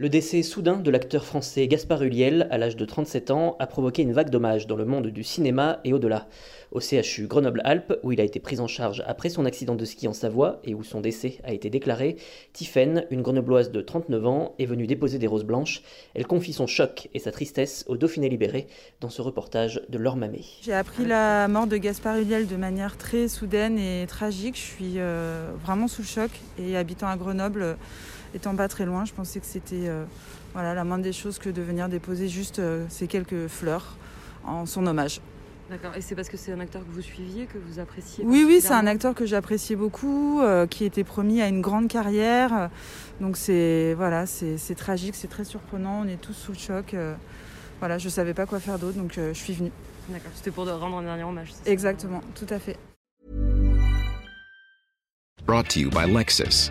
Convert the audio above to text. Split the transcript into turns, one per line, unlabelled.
Le décès soudain de l'acteur français Gaspard Huliel à l'âge de 37 ans a provoqué une vague d'hommages dans le monde du cinéma et au-delà. Au CHU Grenoble-Alpes, où il a été pris en charge après son accident de ski en Savoie et où son décès a été déclaré, Tiffaine, une grenobloise de 39 ans, est venue déposer des roses blanches. Elle confie son choc et sa tristesse au Dauphiné libéré dans ce reportage de Laure Mamé.
J'ai appris la mort de Gaspard Huliel de manière très soudaine et tragique. Je suis euh, vraiment sous le choc et habitant à Grenoble, étant pas très loin, je pensais que c'était euh, voilà, la moindre des choses que de venir déposer juste euh, ces quelques fleurs en son hommage.
D'accord, et c'est parce que c'est un acteur que vous suiviez, que vous appréciez
Oui, oui, c'est un acteur que j'appréciais beaucoup, euh, qui était promis à une grande carrière. Donc c'est voilà, c'est tragique, c'est très surprenant, on est tous sous le choc. voilà, je ne savais pas quoi faire d'autre, donc je suis venue.
D'accord, c'était pour rendre un dernier hommage.
Exactement, tout à fait.
Brought to you by Lexus.